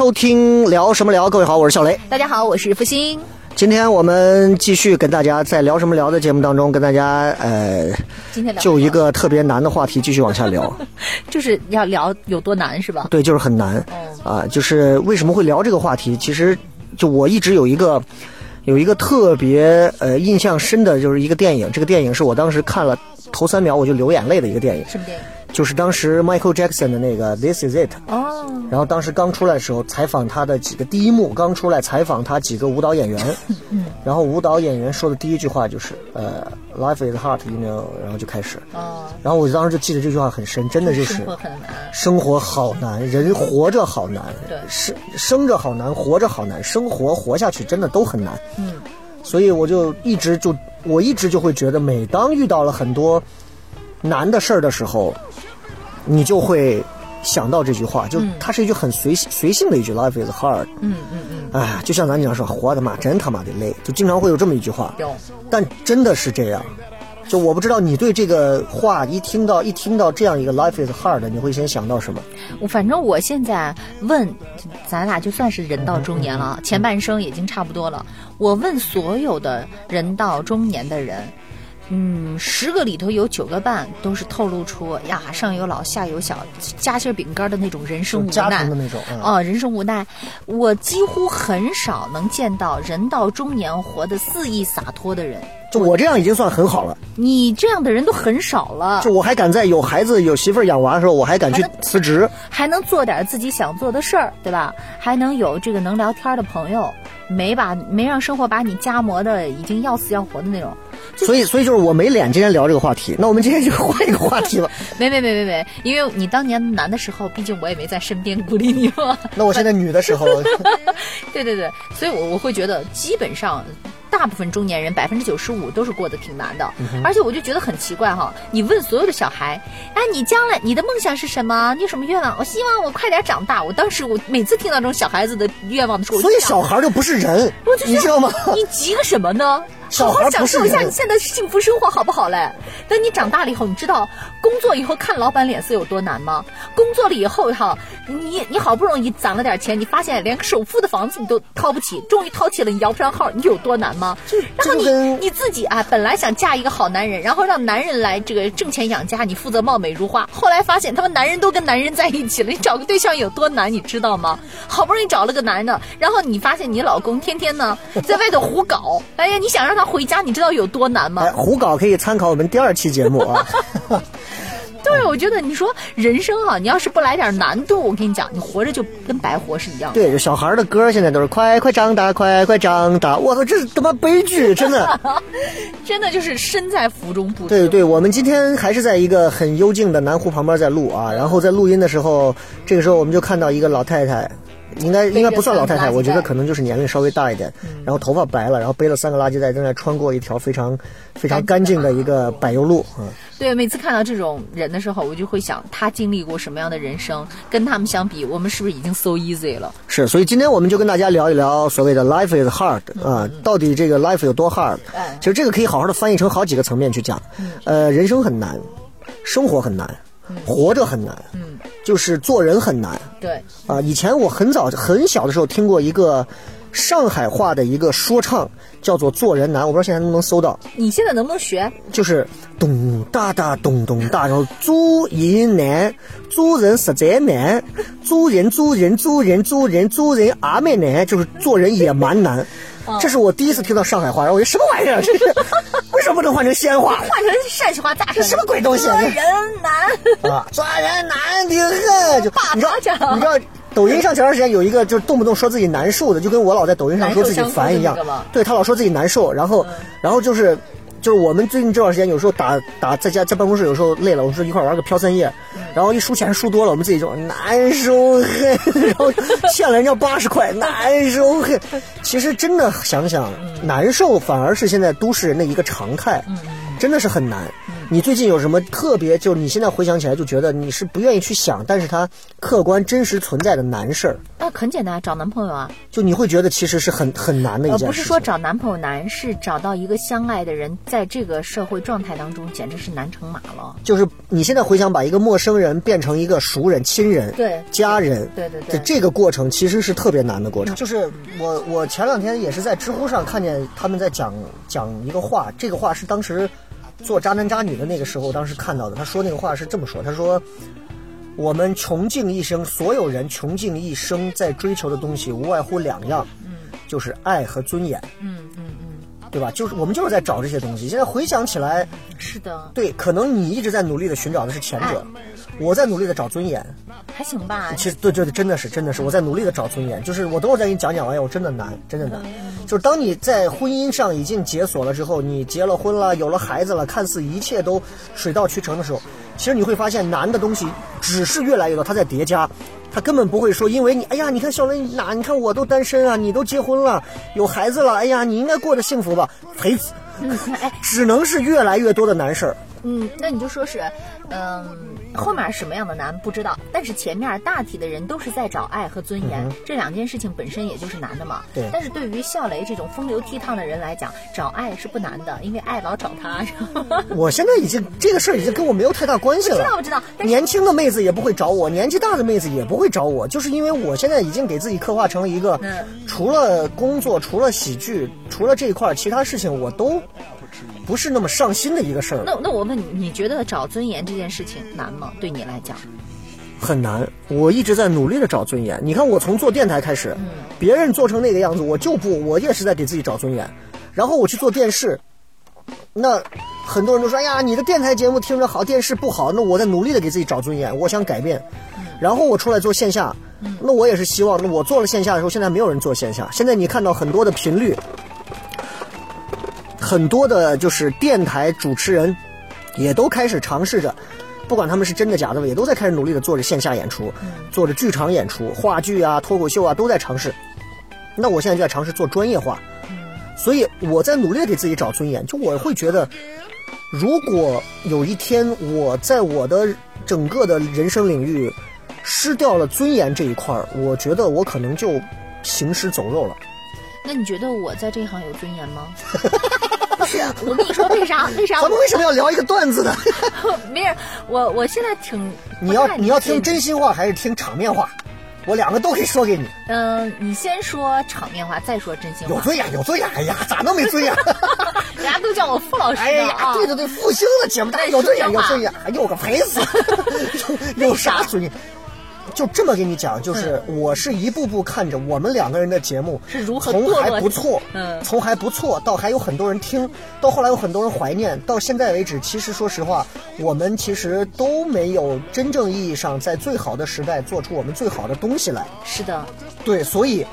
收听聊什么聊。各位好，我是小雷。大家好，我是付欣。今天我们继续跟大家在聊什么聊的节目当中，跟大家呃，今天聊就一个特别难的话题继续往下聊。就是要聊有多难是吧？对，就是很难啊、就是为什么会聊这个话题？其实就我一直有一个有一个特别呃印象深的，就是一个电影。这个电影是我当时看了头三秒我就流眼泪的一个电影，什么电影？就是当时 Michael Jackson 的那个《This Is It》。哦，然后当时刚出来的时候，采访他的几个第一幕刚出来，采访他几个舞蹈演员，然后舞蹈演员说的第一句话就是呃，Life is hard，you know，然后就开始，哦，然后我当时就记得这句话很深，真的就是生活很难。生活好难，人活着好难，对。生生着好难，活着好难，生活活下去真的都很难。嗯，所以我就一直就我一直就会觉得，每当遇到了很多难的事儿的时候，你就会想到这句话，就它是一句很随随性的一句，Life is hard。嗯嗯嗯，哎，就像咱经常说，活的妈真他妈的累，就经常会有这么一句话。有。但真的是这样。就我不知道你对这个话一听到一听到这样一个 life is hard，你会先想到什么？我反正我现在问，咱俩就算是人到中年了，前半生已经差不多了。我问所有的人到中年的人，嗯，十个里头有九个半都是透露出呀上有老下有小，夹心饼干的那种人生无奈庭的那种。嗯哦，人生无奈，我几乎很少能见到人到中年活得肆意洒脱的人。就我这样已经算很好了。你这样的人都很少了就，我还敢在有孩子、有媳妇儿、养娃的时候，我还敢去辞职。还能做点自己想做的事儿，对吧？还能有这个能聊天的朋友，没把没让生活把你夹磨的已经要死要活的那种。所以，所以就是我没脸今天聊这个话题。那我们今天就换一个话题吧。没没没没没，因为你当年男的时候，毕竟我也没在身边鼓励你嘛。那我现在女的时候，对对对，所以我我会觉得基本上。大部分中年人百分之九十五都是过得挺难的，而且我就觉得很奇怪哈。你问所有的小孩，哎，你将来你的梦想是什么？你有什么愿望？我希望我快点长大。我当时我每次听到这种小孩子的愿望的时候，所以小孩就不是人我就，你知道吗？你急个什么呢？好好享受一下你现在的幸福生活，好不好嘞？等你长大了以后，你知道工作以后看老板脸色有多难吗？工作了以后哈，你你好不容易攒了点钱，你发现连个首付的房子你都掏不起，终于掏起了，你摇不上号，你有多难吗？然后你你自己啊，本来想嫁一个好男人，然后让男人来这个挣钱养家，你负责貌美如花，后来发现他们男人都跟男人在一起了，你找个对象有多难，你知道吗？好不容易找了个男的，然后你发现你老公天天呢在外头胡搞，哎呀，你想让他回家，你知道有多难吗哎，？胡搞可以参考我们第二期节目啊。对，我觉得你说人生啊，你要是不来点难度，我跟你讲，你活着就跟白活是一样的。对，小孩的歌现在都是快快长大，快快长大。我操，这是他妈悲剧，真的。真的就是身在福中不知。对对，我们今天还是在一个很幽静的南湖旁边在录啊，然后在录音的时候，这个时候我们就看到一个老太太，应该应该不算老太太，我觉得可能就是年龄稍微大一点，然后头发白了，然后背了三个垃圾袋，正在穿过一条非常非常干净的一个柏油路嗯。对，每次看到这种人的时候，我就会想，他经历过什么样的人生？跟他们相比，我们是不是已经 so easy 了？是，所以今天我们就跟大家聊一聊所谓的 life is hard 啊，到底这个 life 有多 hard？哎其实这个可以好好的翻译成好几个层面去讲。呃，人生很难，生活很难，活着很难，嗯，就是做人很难对，啊。以前我很早很小的时候听过一个上海话的一个说唱，叫做《做人难》，我不知道现在能不能搜到，你现在能不能学？就是咚哒哒咚咚哒，然后做人难，做人实在难，做人做人做人做人做人阿蛮难，就是做人也蛮难。这是我第一次听到上海话，然后我觉得什么玩意儿？这是 为什么不能换成西安话？换成陕西话咋说？什么鬼东西做人难。啊，抓人难的很，就你知道，讲你知道抖音上前段时间有一个就是动不动说自己难受的，就跟我老在抖音上说自己烦一样。对他老说自己难受，然后然后就是。就是我们最近这段时间，有时候打打在家在办公室，有时候累了，我们说一块玩个飘三夜，然后一输钱输多了，我们自己就难受很，然后欠了人家八十块，难受很。其实真的想想，难受反而是现在都市人的一个常态，真的是很难。你最近有什么特别？就你现在回想起来，就觉得你是不愿意去想，但是它客观真实存在的难事儿，那很简单，找男朋友啊。就你会觉得其实是很很难的一呃，件事情。不是说找男朋友难，是找到一个相爱的人，在这个社会状态当中，简直是难成马了。就是你现在回想，把一个陌生人变成一个熟人、亲人、对家人，对对对这这个过程其实是特别难的过程。就是我我前两天也是在知乎上看见他们在讲讲一个话，这个话是当时做渣男渣女的那个时候当时看到的。他说那个话是这么说，他说。我们穷尽一生，所有人穷尽一生在追求的东西，无外乎两样，就是爱和尊严，嗯嗯嗯，对吧？就是我们就是在找这些东西。现在回想起来，是的，对，可能你一直在努力的寻找的是前者，我在努力的找尊严。还行吧。其实对对对，真的是真的是我在努力的找尊严。就是我等会儿再给你讲讲，哎呀，我真的难，真的难。就是当你在婚姻上已经解锁了之后，你结了婚了，有了孩子了，看似一切都水到渠成的时候，其实你会发现难的东西只是越来越多，它在叠加。他根本不会说，因为你，哎呀，你看小雷哪，你看我都单身啊，你都结婚了，有孩子了，哎呀，你应该过得幸福吧？呸！哎，只能是越来越多的难事儿。嗯，那你就说是，嗯，后面什么样的难不知道，但是前面大体的人都是在找爱和尊严，这两件事情本身也就是难的嘛。对但是对于笑雷这种风流倜傥的人来讲，找爱是不难的，因为爱老找他。我现在已经这个事儿已经跟我没有太大关系了。知道我知道，但是年轻的妹子也不会找我，年纪大的妹子也不会找我，就是因为我现在已经给自己刻画成了一个，嗯除了工作，除了喜剧，除了这一块儿，其他事情我都不是那么上心的一个事儿，那那我问你，你觉得找尊严这件事情难吗？对你来讲？很难。我一直在努力的找尊严。你看，我从做电台开始，嗯别人做成那个样子，我就不，我也是在给自己找尊严。然后我去做电视，那很多人都说：“哎呀，你的电台节目听着好，电视不好。”那我在努力的给自己找尊严，我想改变。然后我出来做线下，那我也是希望，那我做了线下的时候，现在没有人做线下。现在你看到很多的频率，很多的就是电台主持人，也都开始尝试着，不管他们是真的假的，也都在开始努力的做着线下演出，做着剧场演出、话剧啊、脱口秀啊，都在尝试。那我现在就在尝试做专业化，所以我在努力地给自己找尊严。就我会觉得，如果有一天我在我的整个的人生领域失掉了尊严这一块儿，我觉得我可能就行尸走肉了。那你觉得我在这一行有尊严吗？不是，我跟你说为啥？为啥咱们为什么要聊一个段子呢？没事？我我现在挺 你要你要听真心话还是听场面话？我两个都可以说给你。嗯，你先说场面话，再说真心话。有尊严，有尊严。哎呀，咋能没尊严？人家都叫我傅老师哎呀。对对对，复兴的节目，大家有尊严，有尊严。哎呦，我个赔死！有啥尊严？就这么跟你讲，就是我是一步步看着我们两个人的节目是如何从还不错，嗯从还不错到还有很多人听，到后来有很多人怀念，到现在为止，其实说实话，我们其实都没有真正意义上在最好的时代做出我们最好的东西来。是的，对，所以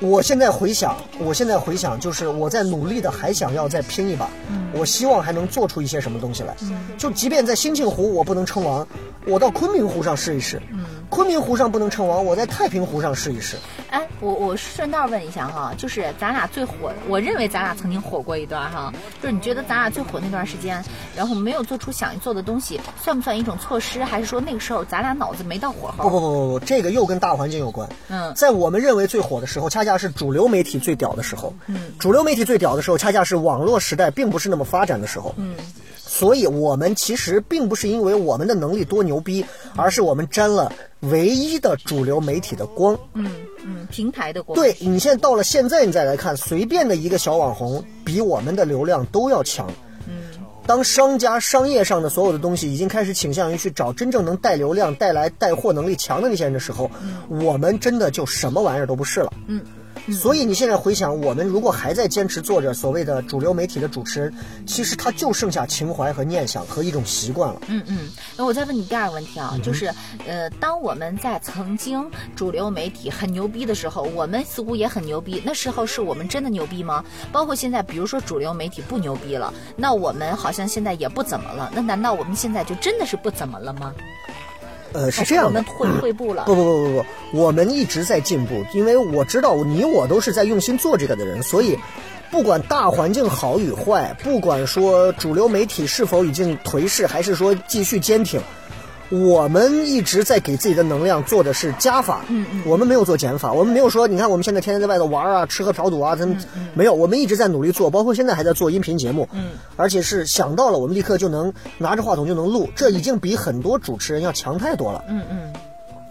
我现在回想，我现在回想，就是我在努力的，还想要再拼一把。我希望还能做出一些什么东西来。就即便在兴庆湖我不能称王，我到昆明湖上试一试。昆明湖上不能称王，我在太平湖上试一试。哎，我我顺道问一下哈，就是咱俩最火，我认为咱俩曾经火过一段哈，就是你觉得咱俩最火那段时间，然后没有做出想做的东西，算不算一种措施？还是说那个时候咱俩脑子没到火候？不不不不不，这个又跟大环境有关。嗯在我们认为最火的时候，恰恰是主流媒体最屌的时候。嗯，主流媒体最屌的时候，恰恰是网络时代并不是那么发展的时候。嗯，所以我们其实并不是因为我们的能力多牛逼，而是我们沾了唯一的主流媒体的光。嗯嗯，平台的光。对你现在到了现在，你再来看，随便的一个小网红比我们的流量都要强。当商家商业上的所有的东西已经开始倾向于去找真正能带流量、带来带货能力强的那些人的时候，我们真的就什么玩意儿都不是了。嗯，所以你现在回想，我们如果还在坚持做着所谓的主流媒体的主持人，其实他就剩下情怀和念想和一种习惯了。嗯嗯，那我再问你第二个问题啊，就是呃，当我们在曾经主流媒体很牛逼的时候，我们似乎也很牛逼，那时候是我们真的牛逼吗？包括现在，比如说主流媒体不牛逼了，那我们好像现在也不怎么了，那难道我们现在就真的是不怎么了吗？呃，是这样的我们。退退步了不。不不不不，我们一直在进步，因为我知道你我都是在用心做这个的人，所以不管大环境好与坏，不管说主流媒体是否已经颓势，还是说继续坚挺，我们一直在给自己的能量做的是加法，嗯嗯，我们没有做减法，我们没有说你看我们现在天天在外头玩啊，吃喝嫖赌啊，咱们没有，我们一直在努力做，包括现在还在做音频节目，嗯，而且是想到了我们立刻就能拿着话筒就能录，这已经比很多主持人要强太多了，嗯嗯。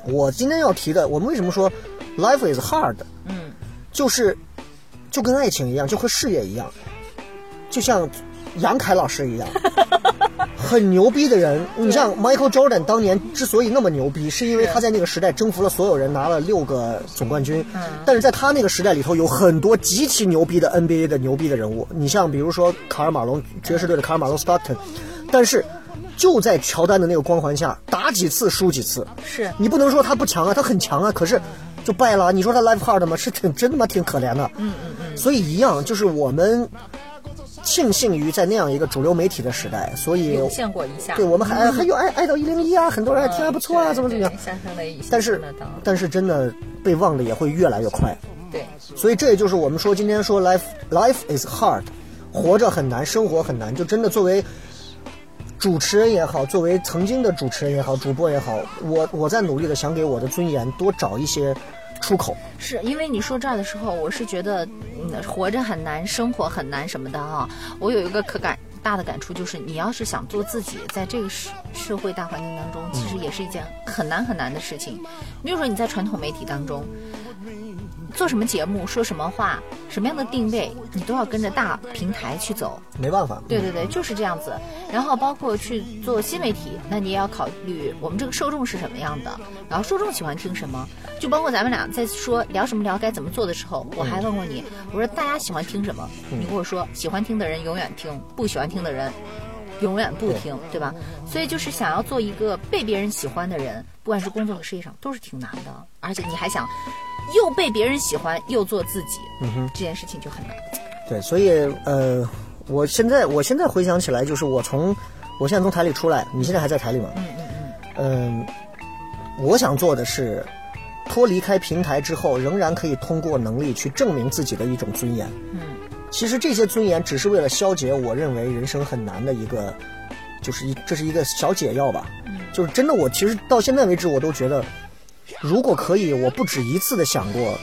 我今天要提的，我们为什么说 life is hard？嗯，就是就跟爱情一样，就和事业一样，就像杨凯老师一样，很牛逼的人。你像 Michael Jordan 当年之所以那么牛逼，是因为他在那个时代征服了所有人，拿了六个总冠军。但是在他那个时代里头，有很多极其牛逼的 NBA 的牛逼的人物。你像比如说卡尔马龙，爵士队的卡尔马龙 Stockton，但是。就在乔丹的那个光环下，打几次输几次，是你不能说他不强啊，他很强啊，可是就败了。你说他 life hard 吗？是挺真他妈挺可怜的。嗯嗯嗯。所以一样，就是我们庆幸于在那样一个主流媒体的时代，所以涌现过一下。对我们还还有爱爱到一零一啊，很多人还听还不错啊，怎么怎么样。但是但是真的被忘的也会越来越快。对，所以这也就是我们说今天说 life life is hard，活着很难，生活很难，就真的作为。主持人也好，作为曾经的主持人也好，主播也好，我我在努力的想给我的尊严多找一些出口。是因为你说这儿的时候，我是觉得，嗯，活着很难，生活很难什么的啊。我有一个可感大的感触，就是你要是想做自己，在这个社社会大环境当中，其实也是一件很难很难的事情。比如说你在传统媒体当中。做什么节目，说什么话，什么样的定位，你都要跟着大平台去走。没办法。对对对，就是这样子。然后包括去做新媒体，那你也要考虑我们这个受众是什么样的，然后受众喜欢听什么。就包括咱们俩在说聊什么聊，该怎么做的时候，我还问过你，我说大家喜欢听什么？你跟我说，喜欢听的人永远听，不喜欢听的人永远不听，对吧？所以就是想要做一个被别人喜欢的人，不管是工作和事业上，都是挺难的。而且你还想。又被别人喜欢，又做自己，嗯哼，这件事情就很难。对，所以呃，我现在我现在回想起来，就是我从我现在从台里出来，你现在还在台里吗？嗯嗯嗯。嗯，我想做的是脱离开平台之后，仍然可以通过能力去证明自己的一种尊严。嗯。其实这些尊严只是为了消解我认为人生很难的一个，就是一这是一个小解药吧。嗯。就是真的，我其实到现在为止，我都觉得。如果可以，我不止一次的想过，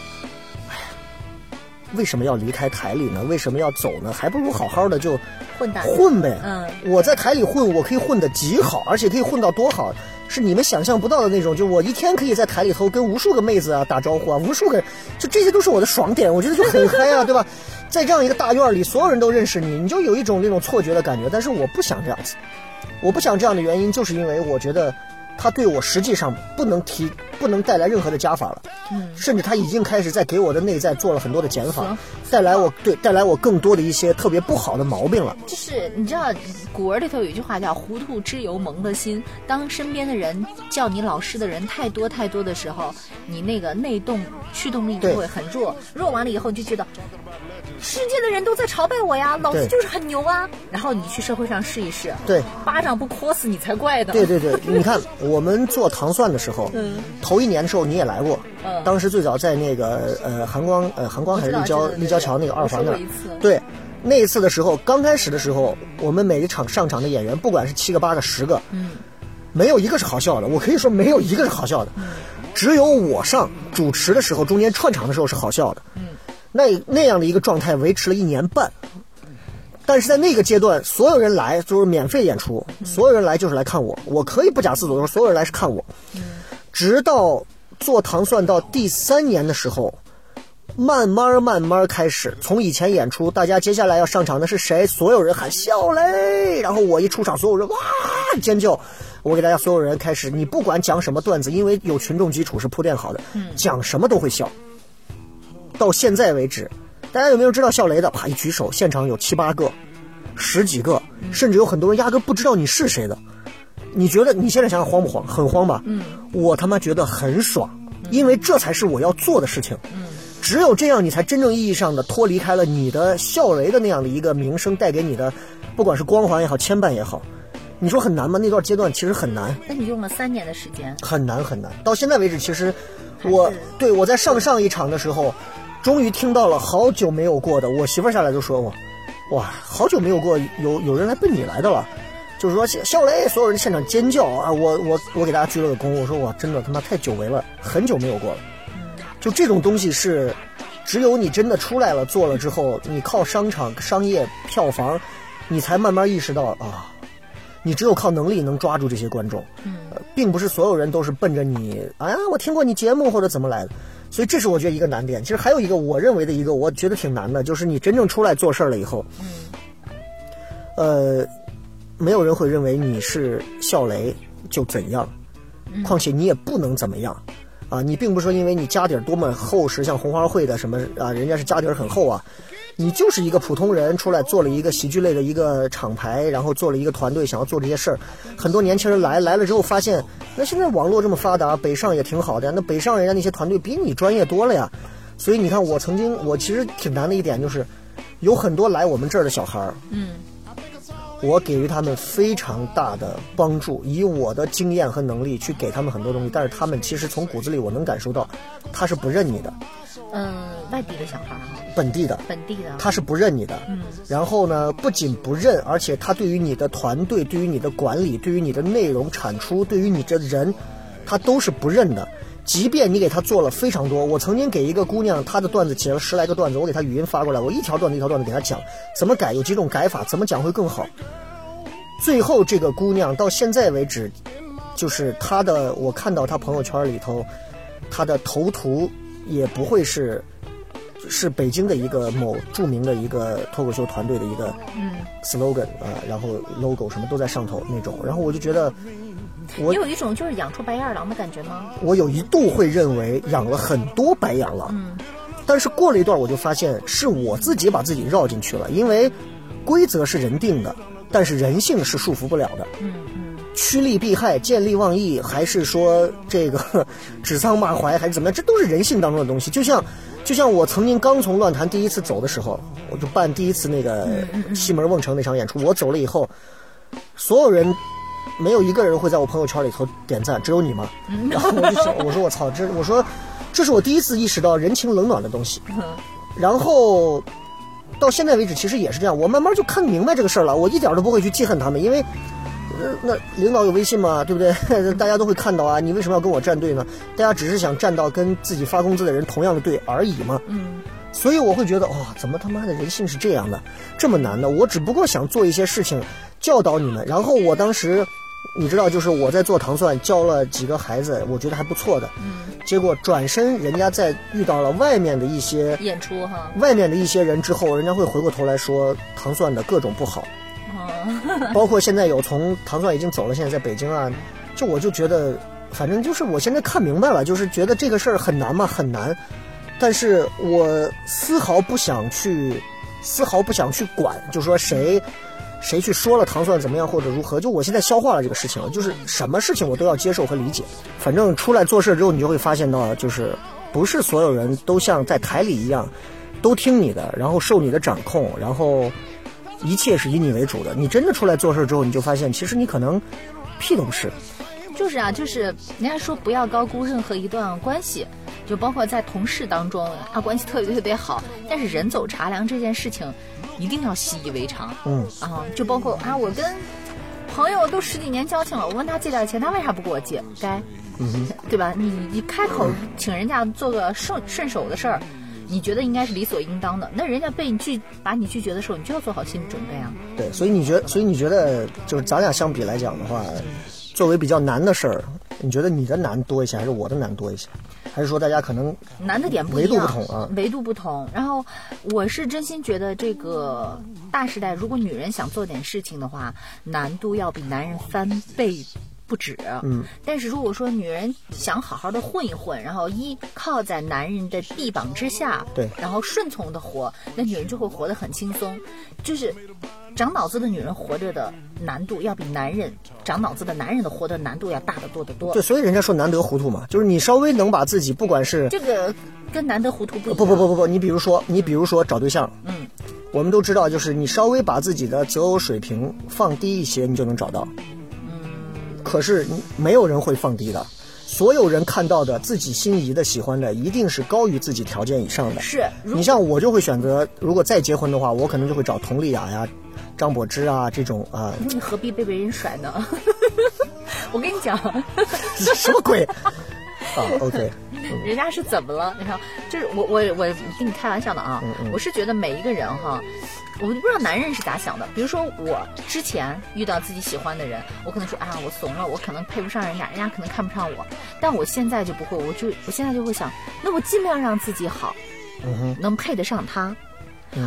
哎呀，为什么要离开台里呢？为什么要走呢？还不如好好的就混混呗。嗯，我在台里混，我可以混得极好，而且可以混到多好，是你们想象不到的那种。就我一天可以在台里头跟无数个妹子啊打招呼啊，无数个，就这些都是我的爽点，我觉得就很嗨啊，对吧？在这样一个大院里，所有人都认识你，你就有一种那种错觉的感觉。但是我不想这样子，我不想这样的原因，就是因为我觉得。他对我实际上不能提，不能带来任何的加法了，嗯，甚至他已经开始在给我的内在做了很多的减法，带来我对带来我更多的一些特别不好的毛病了。就是你知道，古文里头有一句话叫“糊涂之由蒙的心”。当身边的人叫你老师的人太多太多的时候，你那个内动驱动力就会很弱，弱完了以后你就觉得。世界的人都在朝拜我呀，老子就是很牛啊！然后你去社会上试一试，对，巴掌不磕死你才怪的。对对对，你看我们做糖蒜的时候，嗯，头一年的时候你也来过，嗯，当时最早在那个呃寒光呃寒光还是立交立交桥那个二环那儿，对，那一次的时候，刚开始的时候，我们每一场上场的演员，不管是七个八个十个，嗯，没有一个是好笑的，我可以说没有一个是好笑的，只有我上主持的时候，中间串场的时候是好笑的，嗯。那那样的一个状态维持了一年半，但是在那个阶段，所有人来就是免费演出，所有人来就是来看我，我可以不假自主的说，所有人来是看我。直到做糖蒜到第三年的时候，慢慢慢慢开始，从以前演出，大家接下来要上场的是谁？所有人喊笑嘞，然后我一出场，所有人哇尖叫，我给大家所有人开始，你不管讲什么段子，因为有群众基础是铺垫好的，讲什么都会笑。到现在为止，大家有没有知道笑雷的？啪一举手，现场有七八个、十几个，甚至有很多人压根不知道你是谁的。你觉得你现在想想慌不慌？很慌吧？嗯，我他妈觉得很爽，因为这才是我要做的事情。嗯，只有这样，你才真正意义上的脱离开了你的笑雷的那样的一个名声带给你的，不管是光环也好，牵绊也好。你说很难吗？那段阶段其实很难。那你用了三年的时间，很难很难。到现在为止，其实我对我在上上一场的时候，终于听到了好久没有过的。我媳妇儿下来就说我，哇，好久没有过有有人来奔你来的了，就是说笑雷，所有人现场尖叫啊！我我我给大家鞠了个躬，我说我，真的他妈太久违了，很久没有过了。就这种东西是，只有你真的出来了做了之后，你靠商场商业票房，你才慢慢意识到啊。你只有靠能力能抓住这些观众，嗯，并不是所有人都是奔着你，哎呀，我听过你节目或者怎么来的，所以这是我觉得一个难点。其实还有一个我认为的一个，我觉得挺难的，就是你真正出来做事儿了以后，嗯，呃，没有人会认为你是笑雷就怎样，况且你也不能怎么样，啊，你并不是说因为你家底儿多么厚实，像红花会的什么啊，人家是家底儿很厚啊。你就是一个普通人，出来做了一个喜剧类的一个厂牌，然后做了一个团队，想要做这些事儿。很多年轻人来来了之后，发现那现在网络这么发达，北上也挺好的。那北上人家那些团队比你专业多了呀。所以你看，我曾经我其实挺难的一点就是，有很多来我们这儿的小孩儿，嗯，我给予他们非常大的帮助，以我的经验和能力去给他们很多东西，但是他们其实从骨子里我能感受到，他是不认你的。嗯，外地的小孩哈，本地的，本地的，他是不认你的。嗯，然后呢，不仅不认，而且他对于你的团队、对于你的管理、对于你的内容产出、对于你这人，他都是不认的。即便你给他做了非常多，我曾经给一个姑娘，她的段子写了十来个段子，我给她语音发过来，我一条段子一条段子给她讲，怎么改，有几种改法，怎么讲会更好。最后这个姑娘到现在为止，就是她的，我看到她朋友圈里头，她的头图。也不会是，是北京的一个某著名的一个脱口秀团队的一个 slogan 啊，然后 logo 什么都在上头那种，然后我就觉得，我有一种就是养出白眼狼的感觉吗？我有一度会认为养了很多白眼狼，嗯，但是过了一段我就发现是我自己把自己绕进去了，因为规则是人定的，但是人性是束缚不了的，嗯。趋利避害、见利忘义，还是说这个 指桑骂槐，还是怎么样？这都是人性当中的东西。就像，就像我曾经刚从乱坛第一次走的时候，我就办第一次那个西门瓮城那场演出。我走了以后，所有人没有一个人会在我朋友圈里头点赞，只有你吗？然后我就想，我说我操，这我说这是我第一次意识到人情冷暖的东西。然后到现在为止，其实也是这样。我慢慢就看明白这个事儿了，我一点都不会去记恨他们，因为。那领导有微信嘛？对不对？大家都会看到啊。你为什么要跟我站队呢？大家只是想站到跟自己发工资的人同样的队而已嘛。嗯。所以我会觉得，哇，怎么他妈的人性是这样的，这么难的？我只不过想做一些事情，教导你们。然后我当时，你知道，就是我在做糖蒜，教了几个孩子，我觉得还不错的。嗯。结果转身，人家在遇到了外面的一些演出哈，外面的一些人之后，人家会回过头来说糖蒜的各种不好。包括现在有从糖蒜已经走了，现在在北京啊，就我就觉得，反正就是我现在看明白了，就是觉得这个事儿很难嘛，很难。但是我丝毫不想去，丝毫不想去管，就说谁谁去说了糖蒜怎么样或者如何，就我现在消化了这个事情了，就是什么事情我都要接受和理解。反正出来做事之后，你就会发现到，就是不是所有人都像在台里一样，都听你的，然后受你的掌控，然后。一切是以你为主的。你真的出来做事之后，你就发现，其实你可能屁都不是。就是啊，就是人家说不要高估任何一段关系，就包括在同事当中啊，关系特别特别好，但是人走茶凉这件事情，一定要习以为常。嗯啊，就包括啊，我跟朋友都十几年交情了，我问他借点钱，他为啥不给我借？该，对吧？你你开口请人家做个顺顺手的事儿。你觉得应该是理所应当的，那人家被你拒把你拒绝的时候，你就要做好心理准备啊。对，所以你觉，所以你觉得，就是咱俩相比来讲的话，作为比较难的事儿，你觉得你的难多一些，还是我的难多一些？还是说大家可能难的点不一样？维度不同啊，维度不同。然后我是真心觉得，这个大时代，如果女人想做点事情的话，难度要比男人翻倍不止。嗯，但是如果说女人想好好的混一混，然后依靠在男人的臂膀之下，对然后顺从的活，那女人就会活得很轻松。就是长脑子的女人活着的难度，要比男人长脑子的男人的活的难度要大得多得多对，。所以人家说难得糊涂嘛，就是你稍微能把自己不管是这个跟难得糊涂不一样。不不不不不，你比如说你比如说找对象，嗯，我们都知道，就是你稍微把自己的择偶水平放低一些，你就能找到。嗯，可是没有人会放低的，所有人看到的自己心仪的、喜欢的，一定是高于自己条件以上的。是，你像我就会选择，如果再结婚的话，我可能就会找佟丽娅呀、张柏芝啊这种啊、你何必被别人甩呢？我跟你讲，什么鬼啊？OK，人家是怎么了？你看，就是我我我跟你开玩笑的啊，我是觉得每一个人哈。我就不知道男人是咋想的。比如说我之前遇到自己喜欢的人，我可能说啊，我怂了，我可能配不上人家，人家可能看不上我。但我现在就不会，我就我现在就会想，那我尽量让自己好，能配得上他，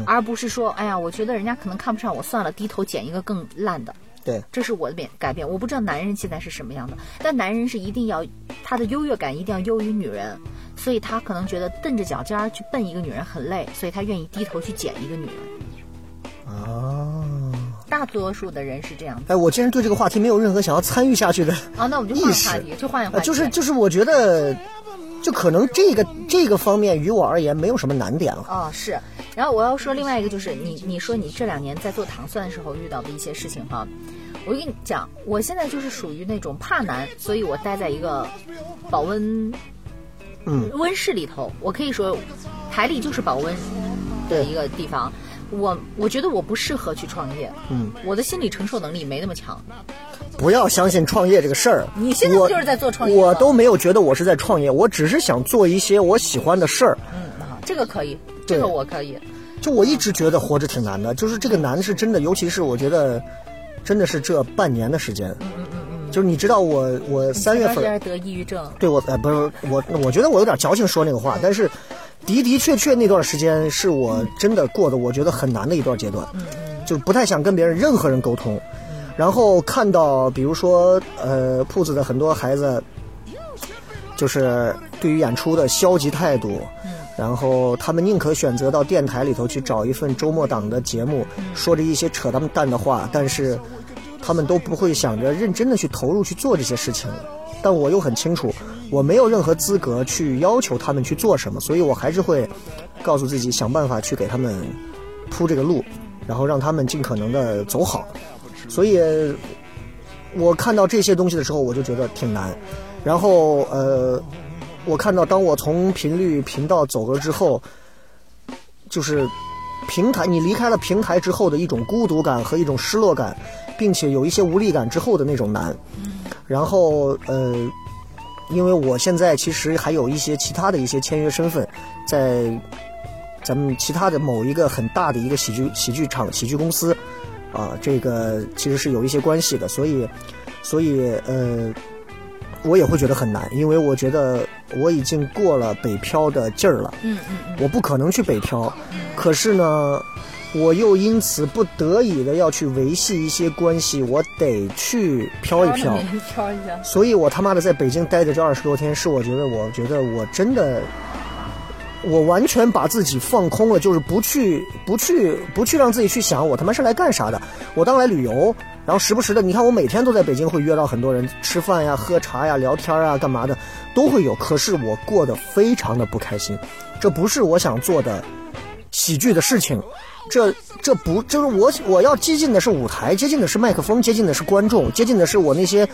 而不是说，哎呀，我觉得人家可能看不上我，算了，低头捡一个更烂的。对，这是我的变改变。我不知道男人现在是什么样的，但男人是一定要他的优越感一定要优于女人，所以他可能觉得蹬着脚尖儿去奔一个女人很累，所以他愿意低头去捡一个女人。啊，大多数的人是这样子哎，我竟然对这个话题没有任何想要参与下去的啊，那我们就换个话题，就换一个话。就是就是，我觉得，就可能这个这个方面于我而言没有什么难点了。哦，是。然后我要说另外一个，就是你你说你这两年在做糖蒜的时候遇到的一些事情哈，我跟你讲，我现在就是属于那种怕难，所以我待在一个保温嗯温室里头，我可以说台里就是保温的一个地方。我我觉得我不适合去创业，嗯，我的心理承受能力没那么强。不要相信创业这个事儿。你现在不就是在做创业吗我都没有觉得我是在创业，我只是想做一些我喜欢的事儿。嗯，啊，这个可以，这个我可以。就我一直觉得活着挺难的，就是这个难是真的，尤其是我觉得，真的是这半年的时间。嗯嗯嗯就是你知道我我三月份得抑郁症，对我呃不是我，我觉得我有点矫情说那个话，但是的的确确那段时间是我真的过的我觉得很难的一段阶段，就是不太想跟别人任何人沟通，然后看到比如说呃铺子的很多孩子，就是对于演出的消极态度。然后他们宁可选择到电台里头去找一份周末档的节目，说着一些扯淡淡的话，但是他们都不会想着认真的去投入去做这些事情。但我又很清楚，我没有任何资格去要求他们去做什么，所以我还是会告诉自己想办法去给他们铺这个路，然后让他们尽可能的走好。所以，我看到这些东西的时候，我就觉得挺难。然后，呃，我看到当我从频率频道走了之后，就是平台，你离开了平台之后的一种孤独感和一种失落感，并且有一些无力感之后的那种难。然后呃，因为我现在其实还有一些其他的一些签约身份，在咱们其他的某一个很大的一个喜剧喜剧场喜剧公司啊，这个其实是有一些关系的，所以所以呃。我也会觉得很难，因为我觉得我已经过了北漂的劲儿了。嗯嗯嗯，我不可能去北漂，可是呢，我又因此不得已的要去维系一些关系，我得去飘一飘。飘一下。所以我他妈的在北京待的这二十多天，是我觉得，我觉得我真的，我完全把自己放空了，就是不去，不去，不去让自己去想我他妈是来干啥的。我当来旅游，然后时不时的，你看我每天都在北京会约到很多人吃饭呀、喝茶呀、聊天啊、干嘛的都会有。可是我过得非常的不开心，这不是我想做的喜剧的事情。这这不就是我我要接近的是舞台，接近的是麦克风，接近的是观众，接近的是我那些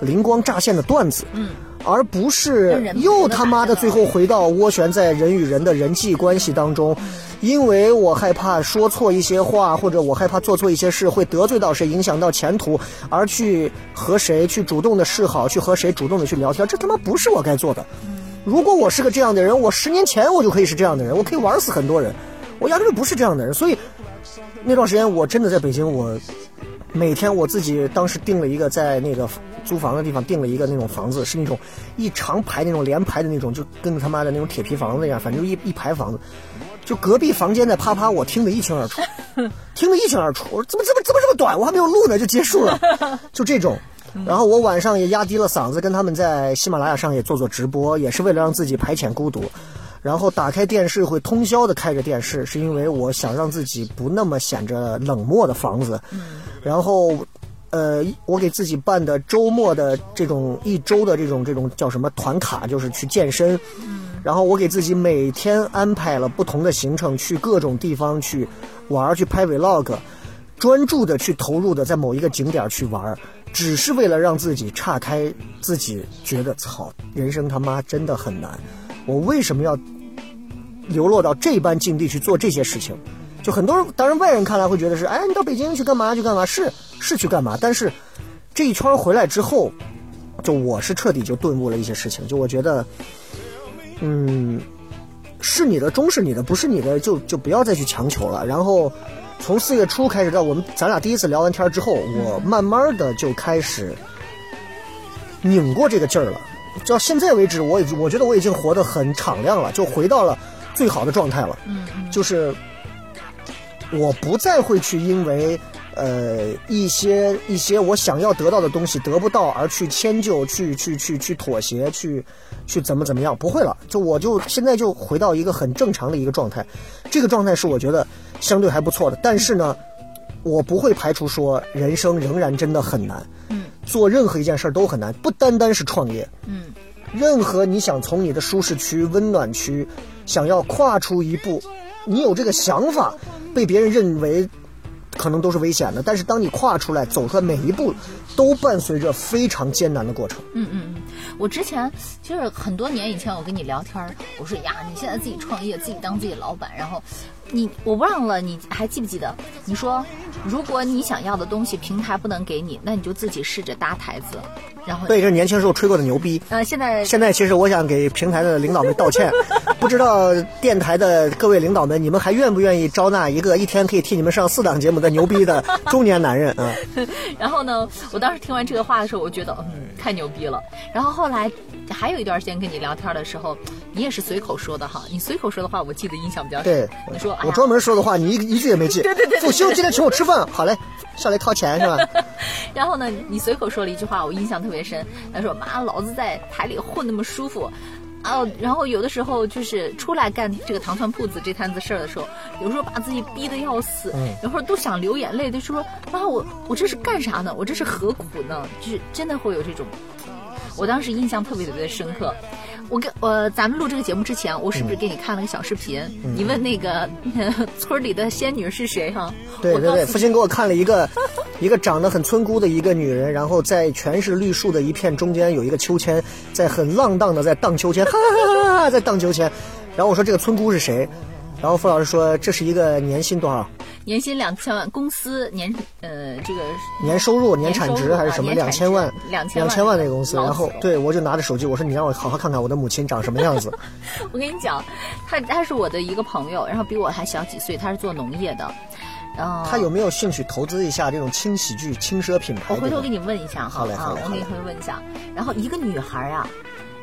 灵光乍现的段子，嗯，而不是又他妈的最后回到涡旋在人与人的人际关系当中，因为我害怕说错一些话，或者我害怕做错一些事会得罪到谁，影响到前途，而去和谁去主动的示好，去和谁主动的去聊天，这他妈不是我该做的。如果我是个这样的人，我十年前我就可以是这样的人，我可以玩死很多人。我压根就不是这样的人，所以那段时间我真的在北京，我每天我自己当时订了一个在那个租房的地方订了一个那种房子，是那种一长排那种连排的那种，就跟他妈的那种铁皮房子一样，反正就一一排房子，就隔壁房间在啪啪，我听得一清二楚，听得一清二楚。我说怎么怎么怎么这么短，我还没有录呢就结束了，就这种。然后我晚上也压低了嗓子，跟他们在喜马拉雅上也做做直播，也是为了让自己排遣孤独。然后打开电视会通宵的开着电视，是因为我想让自己不那么显着冷漠的房子。然后，呃，我给自己办的周末的这种一周的这种这种叫什么团卡，就是去健身。然后我给自己每天安排了不同的行程，去各种地方去玩，去拍 vlog，专注的去投入的在某一个景点去玩，只是为了让自己岔开自己觉得操，人生他妈真的很难。我为什么要流落到这般境地去做这些事情？就很多人，当然外人看来会觉得是，哎，你到北京去干嘛？去干嘛？是是去干嘛？但是这一圈回来之后，就我是彻底就顿悟了一些事情。就我觉得，嗯，是你的终是你的，不是你的就就不要再去强求了。然后从四月初开始到我们咱俩第一次聊完天之后，我慢慢的就开始拧过这个劲儿了。到现在为止，我已经我觉得我已经活得很敞亮了，就回到了最好的状态了。嗯嗯就是我不再会去因为呃一些一些我想要得到的东西得不到而去迁就、去去去去妥协、去去怎么怎么样，不会了。就我就现在就回到一个很正常的一个状态，这个状态是我觉得相对还不错的。但是呢，我不会排除说人生仍然真的很难。嗯，做任何一件事儿都很难，不单单是创业。嗯任何你想从你的舒适区、温暖区，想要跨出一步，你有这个想法，被别人认为可能都是危险的。但是当你跨出来、走出来，每一步都伴随着非常艰难的过程。嗯嗯嗯，我之前就是很多年以前，我跟你聊天儿，我说呀，你现在自己创业，自己当自己老板，然后你我忘了，你还记不记得？你说如果你想要的东西平台不能给你，那你就自己试着搭台子，然后对，这是年轻时候吹过的牛逼。呃，现在现在其实我想给平台的领导们道歉，不知道电台的各位领导们，你们还愿不愿意招纳一个一天可以替你们上四档节目的牛逼的中年男人啊？然后呢，我当时听完这个话的时候，我觉得嗯太牛逼了。然后后来还有一段时间跟你聊天的时候，你也是随口说的哈，你随口说的话，我记得印象比较深。对，你说哎我专门说的话，你一一句也没记。对对对对复兴今天请我吃饭，好嘞，上来掏钱是吧？然后呢，你随口说了一句话，我印象特别深。他说：“妈，老子在台里混那么舒服。”哦，然后有的时候就是出来干这个糖蒜铺子这摊子事儿的时候，有时候把自己逼得要死，嗯有时候都想流眼泪，就说：“妈，我我这是干啥呢？我这是何苦呢？”就是真的会有这种，我当时印象特别特别的深刻。我跟呃，咱们录这个节目之前，我是不是给你看了个小视频？嗯你问那个、村里的仙女是谁哈？对对对，父亲给我看了一个一个长得很村姑的一个女人，然后在全是绿树的一片中间有一个秋千，在很浪荡的在荡秋千，哈哈哈哈，在荡秋千。然后我说这个村姑是谁？然后傅老师说这是一个年薪多少？年薪两千万，公司年呃这个年收入、年产值还是什么？两千万，两千两千万那个公司。然后对我就拿着手机，我说你让我好好看看我的母亲长什么样子。我跟你讲，他他是我的一个朋友，然后比我还小几岁，他是做农业的，然后他有没有兴趣投资一下这种轻喜剧、轻奢品牌？我回头给你问一下哈好嘞好嘞，啊我给你回头问一下。然后一个女孩啊，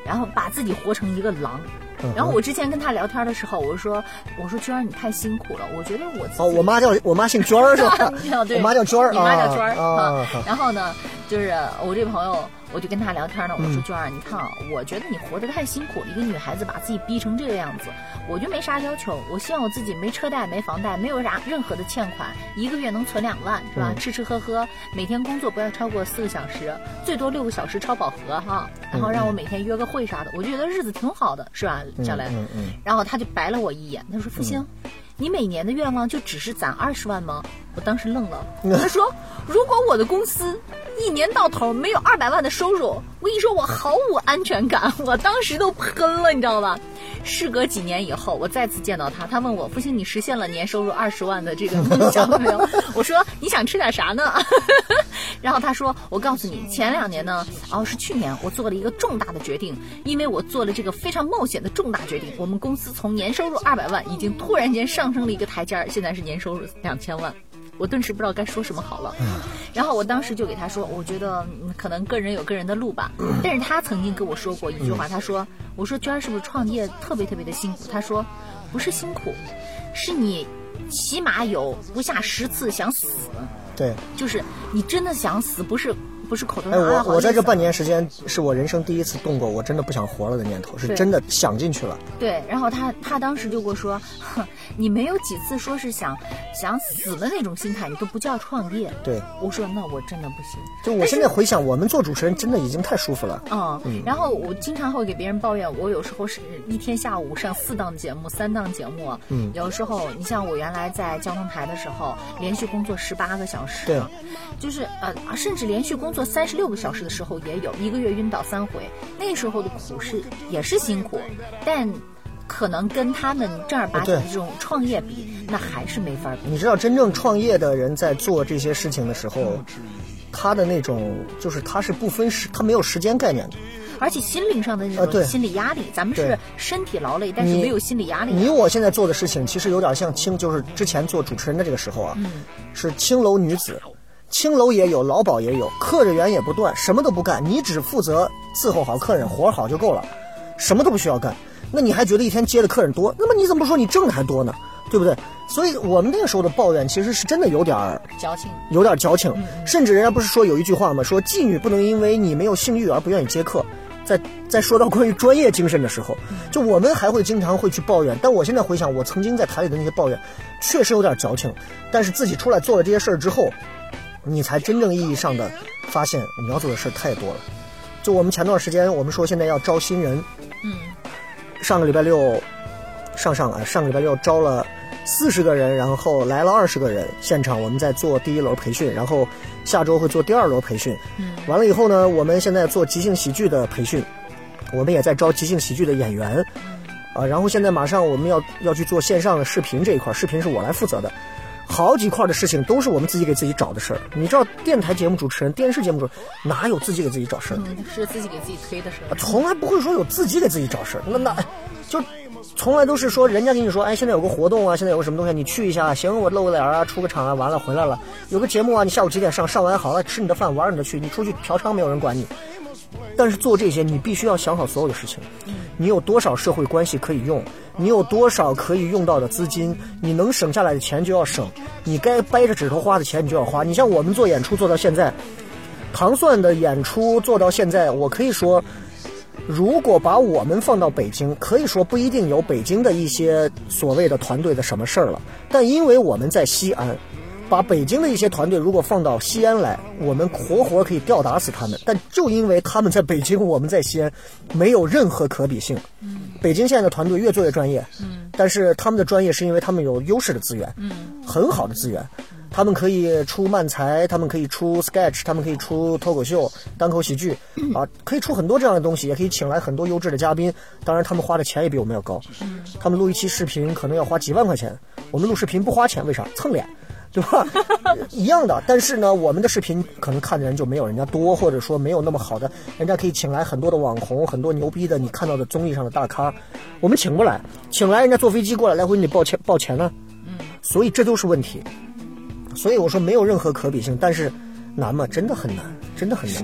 然后把自己活成一个狼。嗯然后我之前跟他聊天的时候，我说我说娟儿你太辛苦了，我觉得我哦，我妈叫我妈姓娟儿是吧？对，我妈叫娟儿，你妈叫娟儿啊。然后呢，就是我这朋友，我就跟他聊天呢，我嗯说娟儿，你看啊，我觉得你活得太辛苦了，一个女孩子把自己逼成这个样子，我就没啥要求，我希望我自己没车贷、没房贷，没有啥任何的欠款，一个月能存两万，是吧？嗯吃吃喝喝，每天工作不要超过四个小时，最多六个小时超饱和哈，然后让我每天约个会啥的，我就觉得日子挺好的，是吧？小雷，嗯嗯然后他就白了我一眼，他说：“复兴，你每年的愿望就只是攒二十万吗？”我当时愣了。他说：“ 如果我的公司一年到头没有二百万的收入，我跟你说我毫无安全感。”我当时都喷了，你知道吧？事隔几年以后，我再次见到他，他问我：“不行，你实现了年收入二十万的这个梦想了没有？” 我说：“你想吃点啥呢？” 然后他说：“我告诉你，前两年呢，哦是去年，我做了一个重大的决定，因为我做了这个非常冒险的重大决定，我们公司从年收入二百万已经突然间上升了一个台阶儿，现在是年收入两千万。”我顿时不知道该说什么好了，然后我当时就给他说，我觉得嗯可能个人有个人的路吧，但是他曾经跟我说过一句话，他说，我说娟儿是不是创业特别特别的辛苦？他说，不是辛苦，是你起码有不下十次想死，对，就是你真的想死，不是不是口头哎，我我在这半年时间是我人生第一次动过我真的不想活了的念头，是真的想进去了。对，然后他他当时就跟我说，哼，你没有几次说是想想死的那种心态，你都不叫创业。对，我说那我真的不行。就我现在回想，我们做主持人真的已经太舒服了。嗯，然后我经常会给别人抱怨，我有时候是一天下午上四档节目、三档节目，嗯，有时候你像我原来在交通台的时候，连续工作十八个小时，对，就是呃，甚至连续工作三十六个小时的时候也有，一个月晕倒三回，那时候的苦是也是辛苦，但可能跟他们正儿八经的这种创业比，那还是没法比。你知道，真正创业的人在做这些事情的时候，他的那种就是他是不分时，他没有时间概念的。而且心灵上的那种心理压力，咱们是身体劳累，但是没有心理压力。你我现在做的事情，其实有点像青，就是之前做主持人的这个时候啊，是青楼女子，青楼也有，劳保也有，客人员也不断，什么都不干，你只负责伺候好客人，活儿好就够了，什么都不需要干。那你还觉得一天接的客人多？那么你怎么不说你挣的还多呢？对不对？所以我们那个时候的抱怨，其实是真的有点儿矫情。有点矫情，甚至人家不是说有一句话吗？说妓女不能因为你没有性欲而不愿意接客。在在说到关于专业精神的时候，就我们还会经常会去抱怨，但我现在回想，我曾经在台里的那些抱怨，确实有点矫情。但是自己出来做了这些事儿之后，你才真正意义上的发现你要做的事太多了。就我们前段时间，我们说现在要招新人，嗯，上个礼拜六，上上啊，上个礼拜六招了四十个人，然后来了二十个人，现场我们在做第一轮培训，然后下周会做第二轮培训。嗯，完了以后呢，我们现在做即兴喜剧的培训，我们也在招即兴喜剧的演员。啊，然后现在马上我们要要去做线上的视频这一块，视频是我来负责的。好几块的事情都是我们自己给自己找的事儿。你知道，电台节目主持人、电视节目主持人哪有自己给自己找事儿？嗯，是自己给自己推的事儿。从来不会说有自己给自己找事儿，那那就从来都是说人家跟你说，哎，现在有个活动啊，现在有个什么东西，你去一下，行，我露个脸啊，出个场啊，完了回来了，有个节目啊，你下午几点上，上完好了，吃你的饭，玩你的去，你出去嫖娼没有人管你。但是做这些，你必须要想好所有的事情，你有多少社会关系可以用，你有多少可以用到的资金，你能省下来的钱就要省，你该掰着指头花的钱你就要花。你像我们做演出做到现在，糖蒜的演出做到现在，我可以说。如果把我们放到北京，可以说不一定有北京的一些所谓的团队的什么事儿了。但因为我们在西安，把北京的一些团队如果放到西安来，我们活活可以吊打死他们。但就因为他们在北京，我们在西安，没有任何可比性。北京现在的团队越做越专业，但是他们的专业是因为他们有优势的资源，很好的资源。他们可以出漫才，他们可以出 sketch，他们可以出脱口秀、单口喜剧，啊，可以出很多这样的东西，也可以请来很多优质的嘉宾。当然，他们花的钱也比我们要高。他们录一期视频可能要花几万块钱，我们录视频不花钱，为啥？蹭脸，对吧？一样的。但是呢，我们的视频可能看的人就没有人家多，或者说没有那么好的，人家可以请来很多的网红，很多牛逼的你看到的综艺上的大咖，我们请不来，请来人家坐飞机过来，来回你得报钱报钱呢。所以这都是问题。所以我说没有任何可比性，但是难吗？真的很难，真的很难。